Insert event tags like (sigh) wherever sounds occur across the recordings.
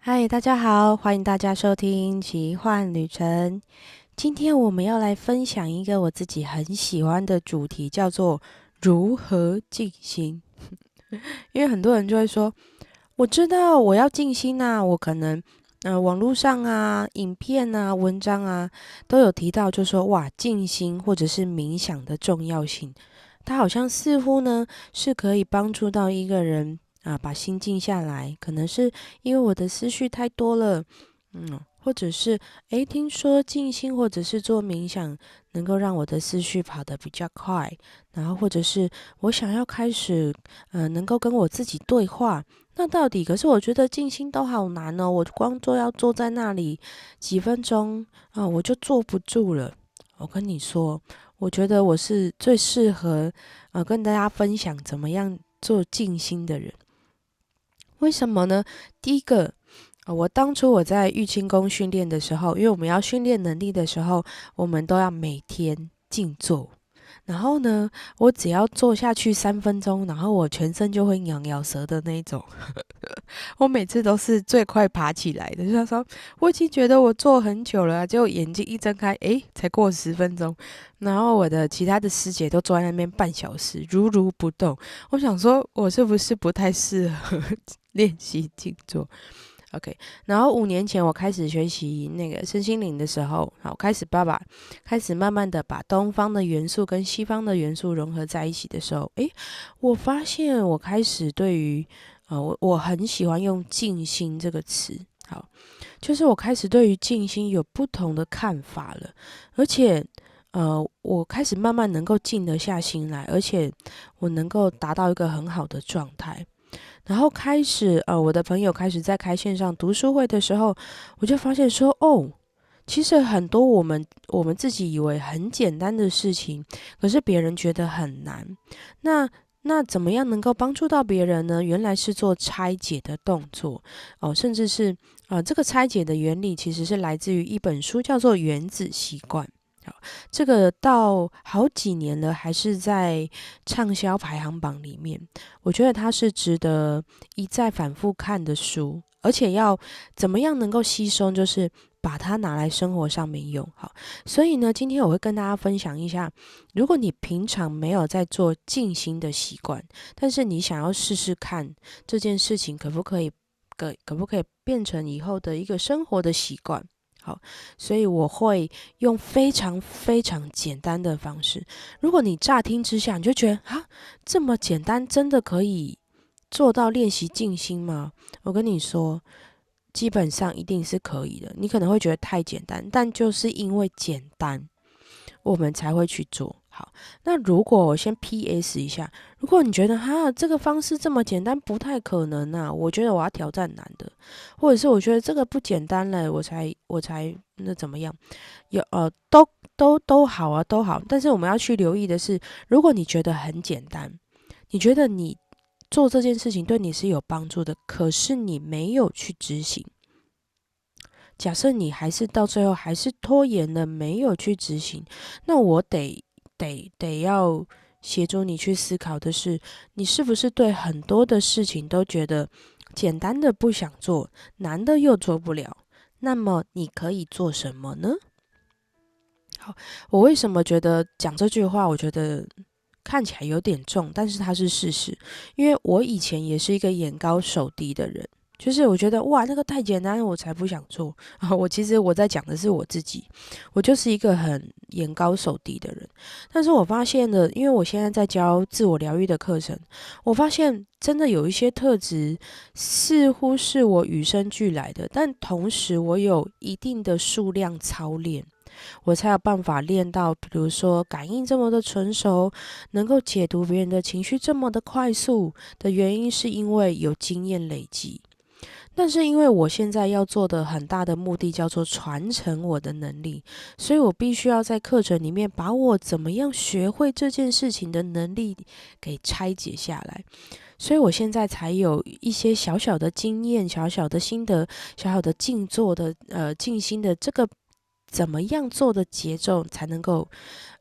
嗨，大家好，欢迎大家收听奇幻旅程。今天我们要来分享一个我自己很喜欢的主题，叫做如何静心。因为很多人就会说，我知道我要静心呐，我可能呃网络上啊、影片啊、文章啊都有提到，就说哇静心或者是冥想的重要性。它好像似乎呢是可以帮助到一个人。啊，把心静下来，可能是因为我的思绪太多了，嗯，或者是诶，听说静心或者是做冥想，能够让我的思绪跑得比较快，然后或者是我想要开始，呃，能够跟我自己对话。那到底，可是我觉得静心都好难哦，我光坐要坐在那里几分钟啊，我就坐不住了。我跟你说，我觉得我是最适合呃跟大家分享怎么样做静心的人。为什么呢？第一个，我当初我在玉清宫训练的时候，因为我们要训练能力的时候，我们都要每天静坐。然后呢，我只要坐下去三分钟，然后我全身就会痒咬舌的那种。(laughs) 我每次都是最快爬起来的。就说我已经觉得我坐很久了，结果眼睛一睁开，诶，才过十分钟。然后我的其他的师姐都坐在那边半小时，如如不动。我想说，我是不是不太适合 (laughs) 练习静坐？OK，然后五年前我开始学习那个身心灵的时候，好开始爸爸开始慢慢的把东方的元素跟西方的元素融合在一起的时候，诶，我发现我开始对于呃我我很喜欢用静心这个词，好，就是我开始对于静心有不同的看法了，而且呃我开始慢慢能够静得下心来，而且我能够达到一个很好的状态。然后开始，呃，我的朋友开始在开线上读书会的时候，我就发现说，哦，其实很多我们我们自己以为很简单的事情，可是别人觉得很难。那那怎么样能够帮助到别人呢？原来是做拆解的动作哦，甚至是啊，这个拆解的原理其实是来自于一本书，叫做《原子习惯》。这个到好几年了，还是在畅销排行榜里面。我觉得它是值得一再反复看的书，而且要怎么样能够吸收，就是把它拿来生活上面用。好，所以呢，今天我会跟大家分享一下，如果你平常没有在做静心的习惯，但是你想要试试看这件事情可不可以，可可不可以变成以后的一个生活的习惯。好，所以我会用非常非常简单的方式。如果你乍听之下你就觉得啊，这么简单，真的可以做到练习静心吗？我跟你说，基本上一定是可以的。你可能会觉得太简单，但就是因为简单，我们才会去做。好，那如果我先 P.S. 一下，如果你觉得哈这个方式这么简单，不太可能啊，我觉得我要挑战难的，或者是我觉得这个不简单了，我才我才那怎么样？有呃，都都都好啊，都好。但是我们要去留意的是，如果你觉得很简单，你觉得你做这件事情对你是有帮助的，可是你没有去执行，假设你还是到最后还是拖延了，没有去执行，那我得。得得要协助你去思考的是，你是不是对很多的事情都觉得简单的不想做，难的又做不了？那么你可以做什么呢？好，我为什么觉得讲这句话，我觉得看起来有点重，但是它是事实，因为我以前也是一个眼高手低的人。就是我觉得哇，那个太简单，我才不想做啊！(laughs) 我其实我在讲的是我自己，我就是一个很眼高手低的人。但是我发现了，因为我现在在教自我疗愈的课程，我发现真的有一些特质似乎是我与生俱来的，但同时我有一定的数量操练，我才有办法练到，比如说感应这么的成熟，能够解读别人的情绪这么的快速的原因，是因为有经验累积。但是因为我现在要做的很大的目的叫做传承我的能力，所以我必须要在课程里面把我怎么样学会这件事情的能力给拆解下来，所以我现在才有一些小小的经验、小小的心得、小小的静坐的呃静心的这个怎么样做的节奏才能够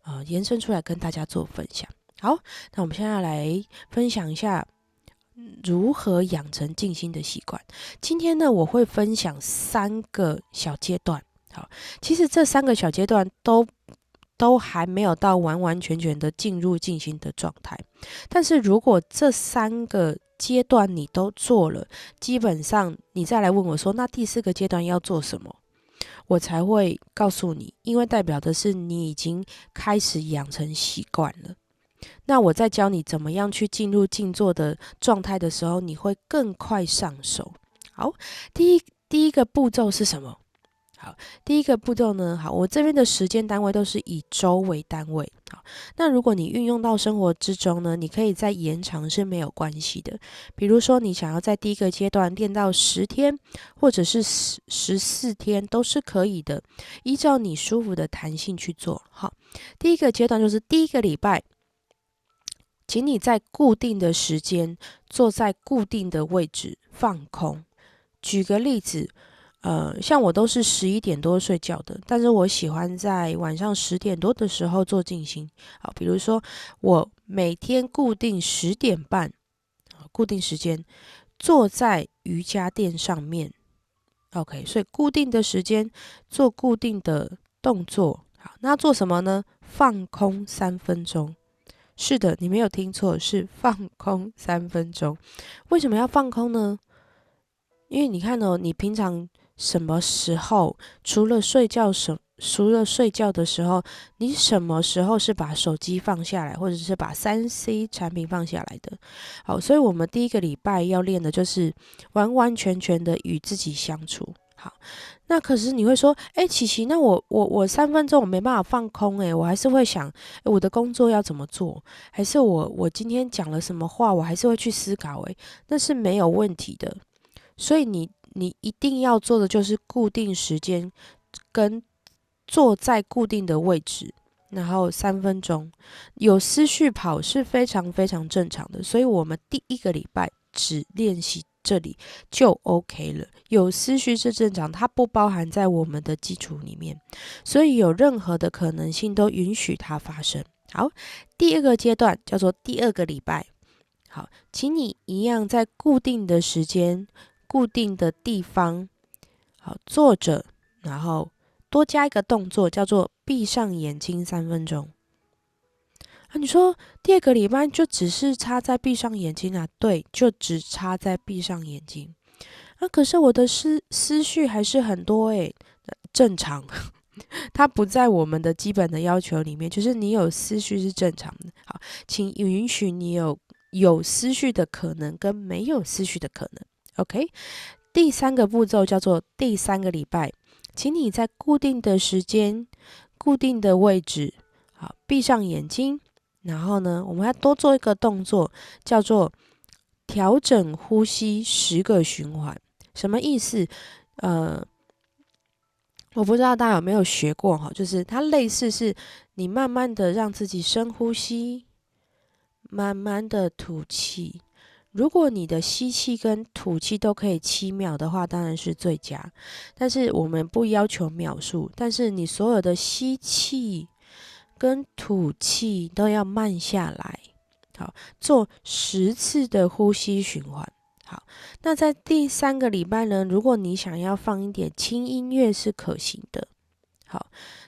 呃延伸出来跟大家做分享。好，那我们现在来分享一下。如何养成静心的习惯？今天呢，我会分享三个小阶段。好，其实这三个小阶段都都还没有到完完全全的进入静心的状态。但是如果这三个阶段你都做了，基本上你再来问我说，那第四个阶段要做什么，我才会告诉你，因为代表的是你已经开始养成习惯了。那我在教你怎么样去进入静坐的状态的时候，你会更快上手。好，第一第一个步骤是什么？好，第一个步骤呢，好，我这边的时间单位都是以周为单位。好，那如果你运用到生活之中呢，你可以再延长是没有关系的。比如说，你想要在第一个阶段练到十天，或者是十十四天，都是可以的，依照你舒服的弹性去做。好，第一个阶段就是第一个礼拜。请你在固定的时间坐在固定的位置放空。举个例子，呃，像我都是十一点多睡觉的，但是我喜欢在晚上十点多的时候做静心。好，比如说我每天固定十点半，固定时间坐在瑜伽垫上面。OK，所以固定的时间做固定的动作。好，那做什么呢？放空三分钟。是的，你没有听错，是放空三分钟。为什么要放空呢？因为你看哦，你平常什么时候除了睡觉什除了睡觉的时候，你什么时候是把手机放下来，或者是把三 C 产品放下来的？好，所以我们第一个礼拜要练的就是完完全全的与自己相处。那可是你会说，哎，琪琪，那我我我三分钟我没办法放空，诶，我还是会想我的工作要怎么做，还是我我今天讲了什么话，我还是会去思考，诶，那是没有问题的。所以你你一定要做的就是固定时间跟坐在固定的位置，然后三分钟有思绪跑是非常非常正常的。所以我们第一个礼拜只练习。这里就 OK 了，有思绪是正常，它不包含在我们的基础里面，所以有任何的可能性都允许它发生。好，第二个阶段叫做第二个礼拜，好，请你一样在固定的时间、固定的地方，好坐着，然后多加一个动作，叫做闭上眼睛三分钟。啊，你说第二个礼拜就只是插在闭上眼睛啊？对，就只插在闭上眼睛。啊，可是我的思思绪还是很多诶，正常，(laughs) 它不在我们的基本的要求里面。就是你有思绪是正常的。好，请允许你有有思绪的可能跟没有思绪的可能。OK，第三个步骤叫做第三个礼拜，请你在固定的时间、固定的位置，好，闭上眼睛。然后呢，我们要多做一个动作，叫做调整呼吸十个循环。什么意思？呃，我不知道大家有没有学过哈，就是它类似是你慢慢的让自己深呼吸，慢慢的吐气。如果你的吸气跟吐气都可以七秒的话，当然是最佳。但是我们不要求秒数，但是你所有的吸气。跟吐气都要慢下来，好，做十次的呼吸循环。好，那在第三个礼拜呢，如果你想要放一点轻音乐是可行的。好，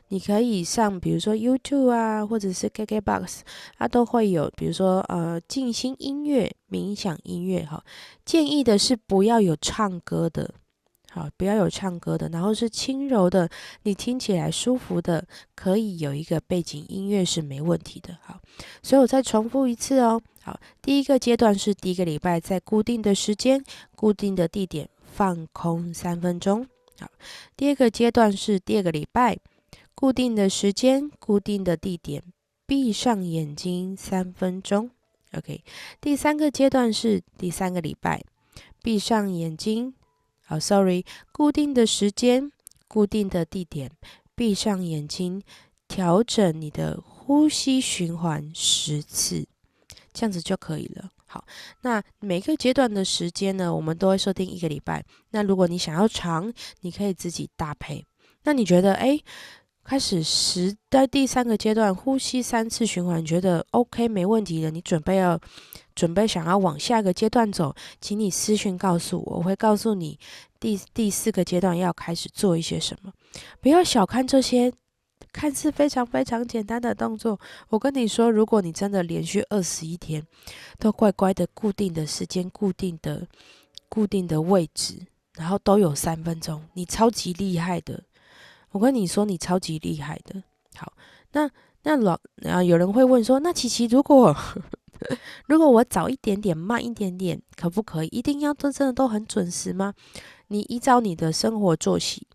你可以上，比如说 YouTube 啊，或者是 KKBox，它都会有，比如说呃静心音乐、冥想音乐。哈，建议的是不要有唱歌的。好，不要有唱歌的，然后是轻柔的，你听起来舒服的，可以有一个背景音乐是没问题的。好，所以我再重复一次哦。好，第一个阶段是第一个礼拜，在固定的时间、固定的地点放空三分钟。好，第二个阶段是第二个礼拜，固定的时间、固定的地点，闭上眼睛三分钟。OK，第三个阶段是第三个礼拜，闭上眼睛。好，Sorry，固定的时间，固定的地点，闭上眼睛，调整你的呼吸循环十次，这样子就可以了。好，那每个阶段的时间呢，我们都会设定一个礼拜。那如果你想要长，你可以自己搭配。那你觉得，哎，开始十在第三个阶段呼吸三次循环，觉得 OK 没问题了，你准备要准备想要往下一个阶段走，请你私讯告诉我，我会告诉你第第四个阶段要开始做一些什么。不要小看这些看似非常非常简单的动作。我跟你说，如果你真的连续二十一天都乖乖的固定的时间、固定的固定的位置，然后都有三分钟，你超级厉害的。我跟你说，你超级厉害的。好，那那老啊，有人会问说，那琪琪，如果 (laughs) 如果我早一点点、慢一点点，可不可以？一定要都真的都很准时吗？你依照你的生活作息。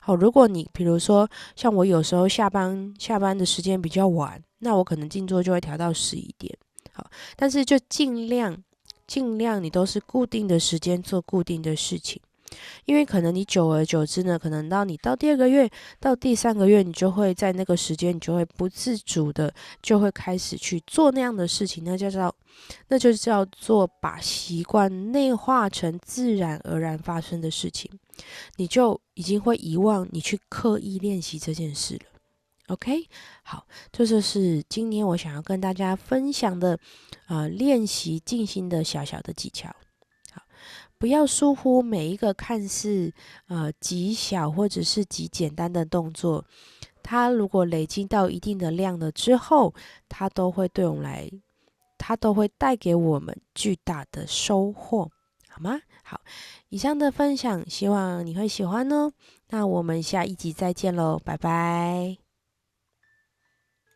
好，如果你比如说像我有时候下班下班的时间比较晚，那我可能静坐就会调到十一点。好，但是就尽量尽量你都是固定的时间做固定的事情。因为可能你久而久之呢，可能到你到第二个月、到第三个月，你就会在那个时间，你就会不自主的就会开始去做那样的事情，那就叫那就叫做把习惯内化成自然而然发生的事情，你就已经会遗忘你去刻意练习这件事了。OK，好，这就是今年我想要跟大家分享的呃练习静心的小小的技巧。不要疏忽每一个看似呃极小或者是极简单的动作，它如果累积到一定的量了之后，它都会对我们来，它都会带给我们巨大的收获，好吗？好，以上的分享希望你会喜欢哦。那我们下一集再见喽，拜拜。